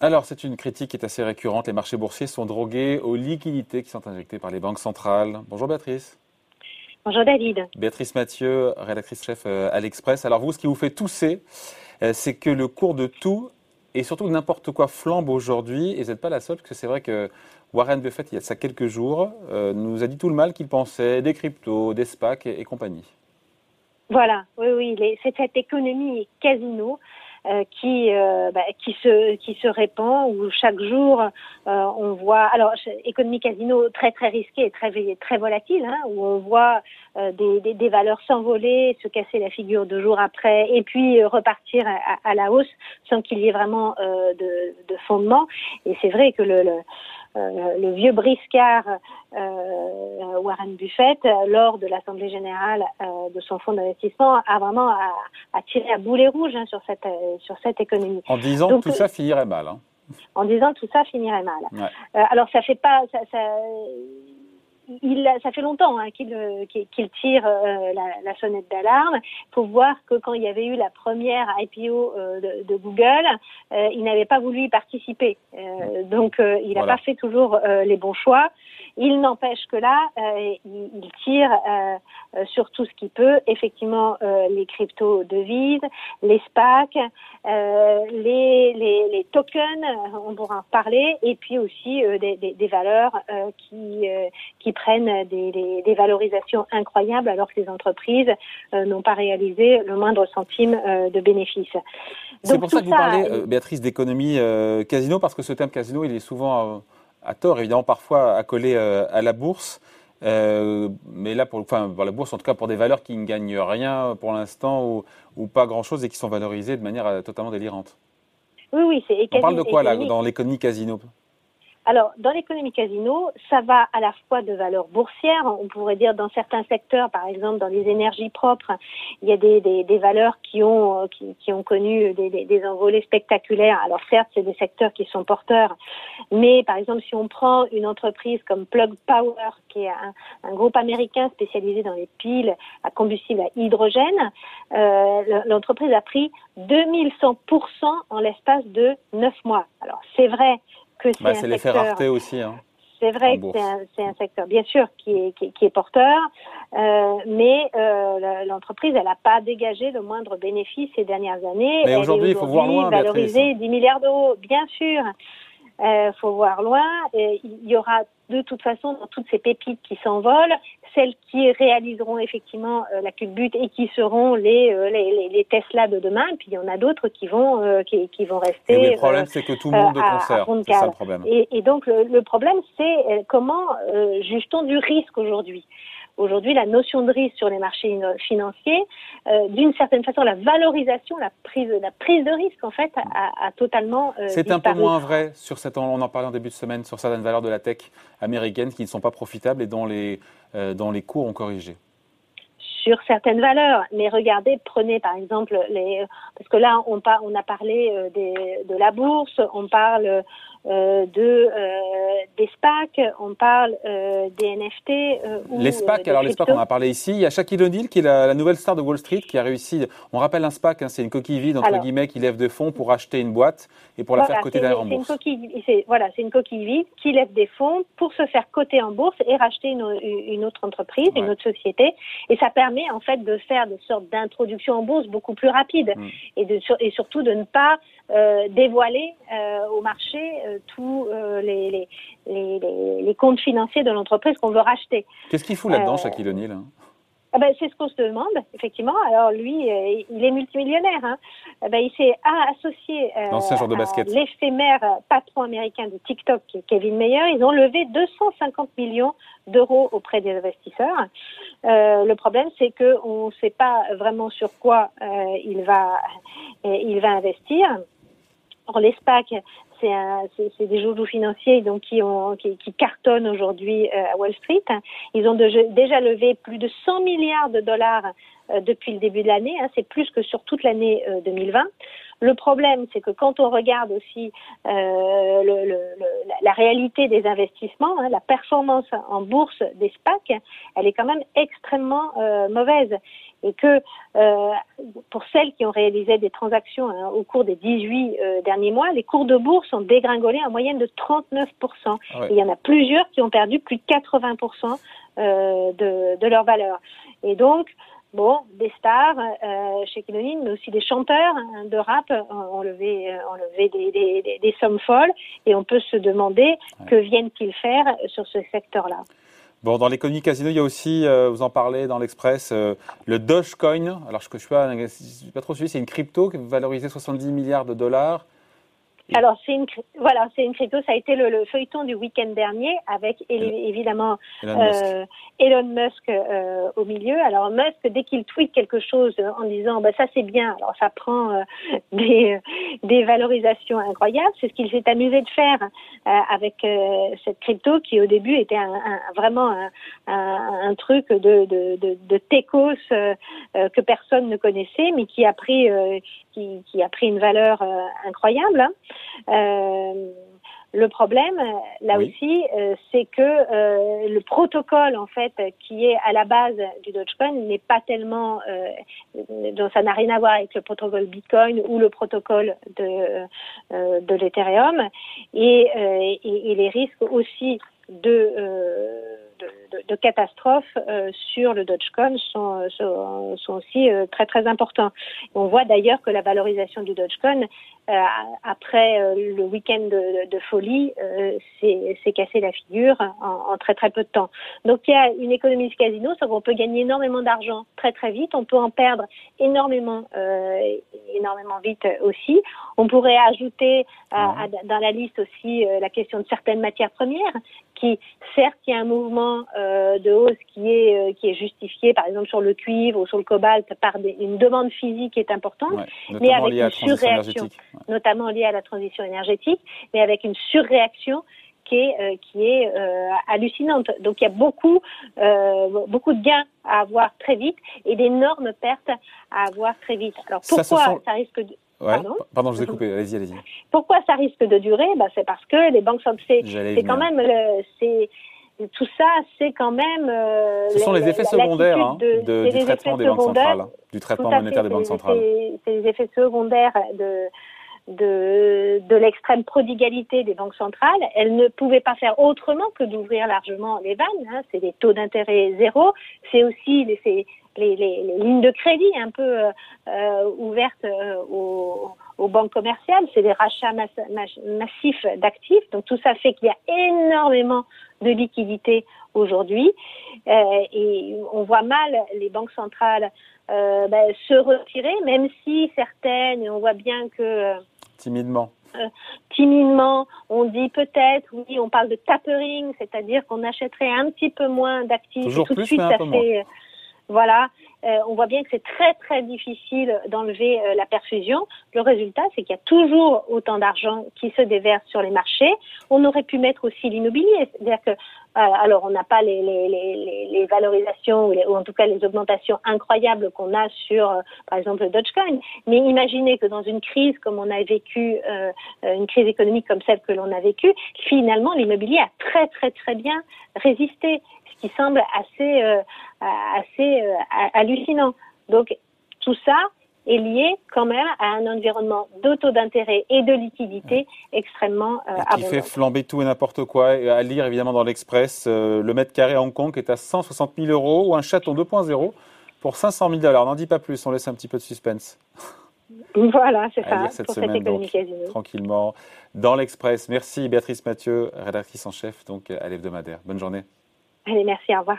Alors, c'est une critique qui est assez récurrente. Les marchés boursiers sont drogués aux liquidités qui sont injectées par les banques centrales. Bonjour Béatrice. Bonjour David. Béatrice Mathieu, rédactrice chef euh, à l'Express. Alors vous, ce qui vous fait tousser, euh, c'est que le cours de tout et surtout n'importe quoi flambe aujourd'hui. Et vous n'êtes pas la seule, parce que c'est vrai que Warren Buffett, il y a ça quelques jours, euh, nous a dit tout le mal qu'il pensait des cryptos, des SPAC et, compagnie. Voilà, oui, oui, c'est cette économie casino qui euh, bah, qui se qui se répand où chaque jour euh, on voit alors économie casino très très risquée et très très volatile hein, où on voit des, des, des, valeurs s'envoler se casser la figure deux jours après et puis repartir à, à, la hausse sans qu'il y ait vraiment de, de fondement. Et c'est vrai que le, le euh, le vieux briscard euh, Warren Buffett, lors de l'Assemblée générale euh, de son fonds d'investissement, a vraiment a, tiré à boulet rouge hein, sur, cette, sur cette économie. En disant que tout ça finirait mal. Hein. En disant que tout ça finirait mal. alors ça fait pas... Ça, ça, il, ça fait longtemps hein, qu'il tire euh, la, sonnette d'alarme. Il faut voir que quand il y avait eu la première IPO euh, de, Google, euh, il n'avait pas voulu y participer. donc, il n'a pas fait toujours les bons choix. Il n'empêche que là, il, tire sur tout ce qu'il peut. Effectivement, les crypto-devises, les SPAC, les, les, les, tokens, on pourra en parler, et puis aussi des, des, des, valeurs qui, qui prennent des, des, valorisations incroyables alors que les entreprises euh, n'ont pas réalisé le moindre centime euh, de bénéfice. C'est pour ça que vous parlez, euh, Béatrice, d'économie casino, parce que ce terme casino, il est souvent à tort, évidemment, parfois accolé à la bourse. mais là, pour, enfin, pour la bourse, en tout cas pour des valeurs qui ne gagnent rien pour l'instant ou, ou, pas grand-chose et qui sont valorisées de manière totalement délirante. Oui, oui, c'est. On parle de quoi là dans l'économie casino? Alors, dans l'économie casino, ça va à la fois de valeurs boursières, on pourrait dire dans certains secteurs, par exemple dans les énergies propres, il y a des, valeurs qui ont, ont connu des, envolées spectaculaires. Alors certes, c'est des secteurs qui sont porteurs, mais par exemple, si on prend une entreprise comme Plug Power, qui est un, un groupe américain spécialisé dans les piles à combustible à hydrogène, euh, l'entreprise a pris 2100% en l'espace de 9 mois. Alors c'est vrai que c'est bah, un l'effet rareté aussi. Hein, c'est vrai que c'est un, un, secteur, bien sûr, qui est, qui, qui est porteur, euh, mais euh, l'entreprise, elle n'a pas dégagé le moindre bénéfice ces dernières années. Mais aujourd'hui, il faut voir loin. Valoriser 10 milliards d'euros, bien sûr. Il euh, faut voir loin. Et il y aura de toute façon dans toutes ces pépites qui s'envolent, celles qui réaliseront effectivement euh, la culbute et qui seront les, euh, les, les, Tesla de demain. Puis il y en a d'autres qui vont euh, qui, qui, vont rester. Et le problème, c'est que tout le monde de concert. C'est ça le problème. Et, et donc le, le problème, c'est comment juge-t-on du risque aujourd'hui? Aujourd'hui, la notion de risque sur les marchés financiers, euh, d'une certaine façon, la valorisation, la prise, la prise de risque, en fait, a, a totalement. Euh, C'est un peu moins vrai sur cette. On en parlait en début de semaine sur certaines valeurs de la tech américaine qui ne sont pas profitables et dont les, euh, dont les cours ont corrigé sur certaines valeurs. Mais regardez, prenez par exemple les, parce que là on, on a parlé euh, des, de la bourse, on parle de euh, des SPAC, on parle euh, des NFT. Euh, les SPAC, alors les SPAC, on en a parlé ici. Il y a Shaquille O'Neal qui est la, nouvelle star de Wall Street qui a réussi. On rappelle un SPAC, hein, c'est une coquille vide entre guillemets qui lève des fonds pour acheter une boîte et pour la faire coter derrière en bourse. Une voilà, c'est une coquille vide qui lève des fonds pour se faire coter en bourse et racheter une, une autre entreprise, une autre société. Et ça permet en fait de faire des sortes d'introduction en bourse beaucoup plus rapide mm. et, de, et surtout de ne pas euh, dévoiler euh, au marché euh, tous euh, les, les, les, les, comptes financiers de l'entreprise qu'on veut racheter. Qu'est-ce qu'il fout là-dedans, Shaquille O'Neal hein? Ah ben, c'est ce qu'on se demande, effectivement. Alors lui, euh, il est multimillionnaire. Hein. Ah ben, il s'est associé euh, à l'éphémère patron américain de TikTok, Kevin Mayer. Ils ont levé 250 millions d'euros auprès des investisseurs. Euh, le problème, c'est qu'on ne sait pas vraiment sur quoi euh, il va il va investir. Or, les SPAC, c'est des joujoux financiers donc qui, cartonnent aujourd'hui euh, à Wall Street. Ils ont déjà levé plus de 100 milliards de dollars euh, depuis le début de l'année. Hein, c'est plus que sur toute l'année 2020. Le problème, c'est que quand on regarde aussi euh, le, le, la réalité des investissements, hein, la performance en bourse des SPAC, elle est quand même extrêmement euh, mauvaise et que euh, pour celles qui ont réalisé des transactions hein, au cours des 18 euh, derniers mois, les cours de bourse ont dégringolé en moyenne de 39%. Ah il y en a plusieurs qui ont perdu plus de 80% euh, de, de, leur valeur. Et donc, bon, des stars euh, chez Kinoline, mais aussi des chanteurs hein, de rap ont levé, ont levé des, des, des, sommes folles et on peut se demander que viennent-ils faire sur ce secteur-là. Bon, dans l'économie casino, il y a aussi, euh, vous en parlez dans l'Express, euh, le Dogecoin. Alors, je ne suis pas, pas trop suivi, c'est une crypto qui est valorisée 70 milliards de dollars. Alors, c'est une, voilà, c'est une crypto. Ça a été le, feuilleton du week-end dernier avec évidemment Elon Musk, euh, euh, au milieu. Alors, Musk, dès qu'il tweet quelque chose en disant, bah, ça c'est bien, alors ça prend euh, des, des valorisations incroyables. C'est ce qu'il s'est amusé de faire avec cette crypto qui, au début, était un, un, vraiment un, un, truc de, de, de, de techos que personne ne connaissait, mais qui a pris, qui, qui, a pris une valeur incroyable. Hein. Euh, le problème, là aussi, euh, c'est que euh, le protocole en fait qui est à la base du Dogecoin n'est pas tellement, donc ça n'a rien à voir avec le protocole Bitcoin ou le protocole de de l'Ethereum et, et, et, les risques aussi de de, catastrophes euh, sur le Dogecoin sont, sont, sont aussi euh, très très importants. On voit d'ailleurs que la valorisation du Dogecoin euh, après le week-end de, de, folie s'est cassé la figure en, en, très très peu de temps. Donc il y a une économie de casino, c'est qu'on peut gagner énormément d'argent très très vite, on peut en perdre énormément énormément vite aussi. On pourrait ajouter dans la liste aussi la question de certaines matières premières qui certes il y a un mouvement euh, de hausse qui est euh, qui est justifié par exemple sur le cuivre ou sur le cobalt par une demande physique qui est importante, mais avec une surréaction, notamment liée à la transition énergétique, mais avec une surréaction qui est, euh, qui est hallucinante. Donc il y a beaucoup, beaucoup de gains à avoir très vite et d'énormes pertes à avoir très vite. Alors pourquoi ça, risque de... Pardon, Pardon, je vous ai coupé. Allez-y, allez-y. Pourquoi ça risque de durer? Bah, C'est parce que les banques centrales, c'est quand même, c'est tout ça, c'est quand même. Euh, Ce sont les, effets secondaires hein, de, du traitement des banques centrales, du traitement monétaire des banques centrales. C'est les effets secondaires de de, de l'extrême prodigalité des banques centrales. Elles ne pouvaient pas faire autrement que d'ouvrir largement les vannes. Hein. C'est des taux d'intérêt zéro. C'est aussi les, les, les, les, lignes de crédit un peu euh, ouvertes euh, aux aux banques commerciales, c'est des rachats massifs d'actifs. Donc tout ça fait qu'il y a énormément de liquidités aujourd'hui euh, et on voit mal les banques centrales euh, ben, se retirer, même si certaines, on voit bien que euh, timidement. timidement, on dit peut-être, oui, on parle de tapering, c'est-à-dire qu'on achèterait un petit peu moins d'actifs. Toujours tout plus, de suite, ça fait, voilà, euh, on voit bien que c'est très très difficile d'enlever euh, la perfusion. Le résultat, c'est qu'il y a toujours autant d'argent qui se déverse sur les marchés. On aurait pu mettre aussi l'immobilier, c'est-à-dire que euh, alors on n'a pas les, les, les, les valorisations ou, en tout cas les augmentations incroyables qu'on a sur par exemple le Dogecoin, mais imaginez que dans une crise comme on a vécu, une crise économique comme celle que l'on a vécue, finalement l'immobilier a très très très bien résisté qui semble assez, euh, assez euh, hallucinant. Donc tout ça est lié quand même à un environnement d'auto d'intérêt et de liquidité extrêmement euh, Qui fait flamber tout et n'importe quoi. Et à lire évidemment dans l'Express, le mètre carré à Hong Kong est à 160 000 euros ou un chaton 2.0 pour 500 000 dollars. N'en dis pas plus, on laisse un petit peu de suspense. Voilà, c'est ça. Cette pour semaine, cette tranquillement, dans l'Express. Merci Béatrice Mathieu, rédactrice en chef donc à l'hebdomadaire. Bonne journée. Allez, merci, au revoir.